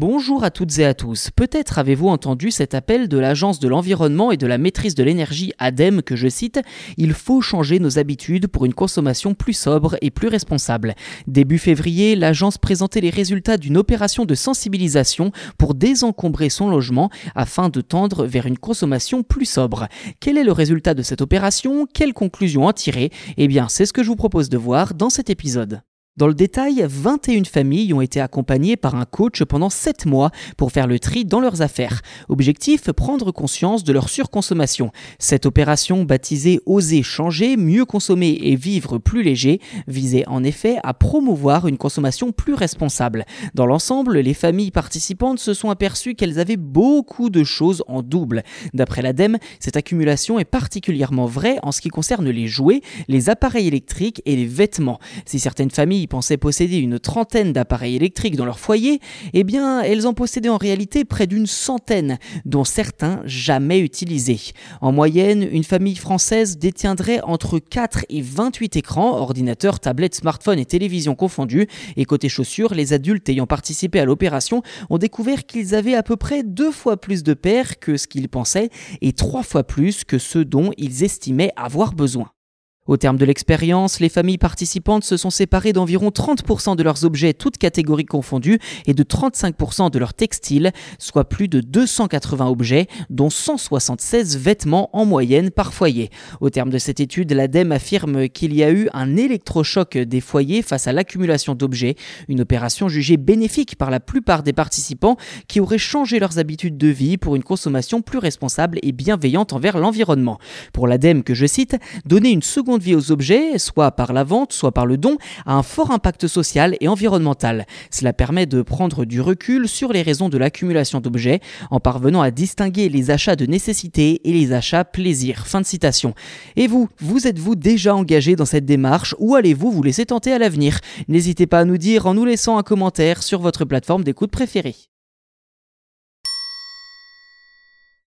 Bonjour à toutes et à tous. Peut-être avez-vous entendu cet appel de l'Agence de l'environnement et de la maîtrise de l'énergie ADEME que je cite Il faut changer nos habitudes pour une consommation plus sobre et plus responsable. Début février, l'agence présentait les résultats d'une opération de sensibilisation pour désencombrer son logement afin de tendre vers une consommation plus sobre. Quel est le résultat de cette opération? Quelles conclusions en tirer? Eh bien, c'est ce que je vous propose de voir dans cet épisode. Dans le détail, 21 familles ont été accompagnées par un coach pendant 7 mois pour faire le tri dans leurs affaires. Objectif, prendre conscience de leur surconsommation. Cette opération, baptisée Oser changer, mieux consommer et vivre plus léger, visait en effet à promouvoir une consommation plus responsable. Dans l'ensemble, les familles participantes se sont aperçues qu'elles avaient beaucoup de choses en double. D'après l'ADEME, cette accumulation est particulièrement vraie en ce qui concerne les jouets, les appareils électriques et les vêtements. Pensaient posséder une trentaine d'appareils électriques dans leur foyer, eh bien, elles en possédaient en réalité près d'une centaine, dont certains jamais utilisés. En moyenne, une famille française détiendrait entre 4 et 28 écrans, ordinateurs, tablettes, smartphones et télévisions confondus. Et côté chaussures, les adultes ayant participé à l'opération ont découvert qu'ils avaient à peu près deux fois plus de paires que ce qu'ils pensaient et trois fois plus que ce dont ils estimaient avoir besoin. Au terme de l'expérience, les familles participantes se sont séparées d'environ 30% de leurs objets, toutes catégories confondues, et de 35% de leurs textiles, soit plus de 280 objets, dont 176 vêtements en moyenne par foyer. Au terme de cette étude, l'ADEME affirme qu'il y a eu un électrochoc des foyers face à l'accumulation d'objets, une opération jugée bénéfique par la plupart des participants qui auraient changé leurs habitudes de vie pour une consommation plus responsable et bienveillante envers l'environnement. Pour l'ADEME, que je cite, donner une seconde vie aux objets, soit par la vente, soit par le don, a un fort impact social et environnemental. Cela permet de prendre du recul sur les raisons de l'accumulation d'objets en parvenant à distinguer les achats de nécessité et les achats plaisir. Fin de citation. Et vous, vous êtes-vous déjà engagé dans cette démarche ou allez-vous vous laisser tenter à l'avenir? N'hésitez pas à nous dire en nous laissant un commentaire sur votre plateforme d'écoute préférée.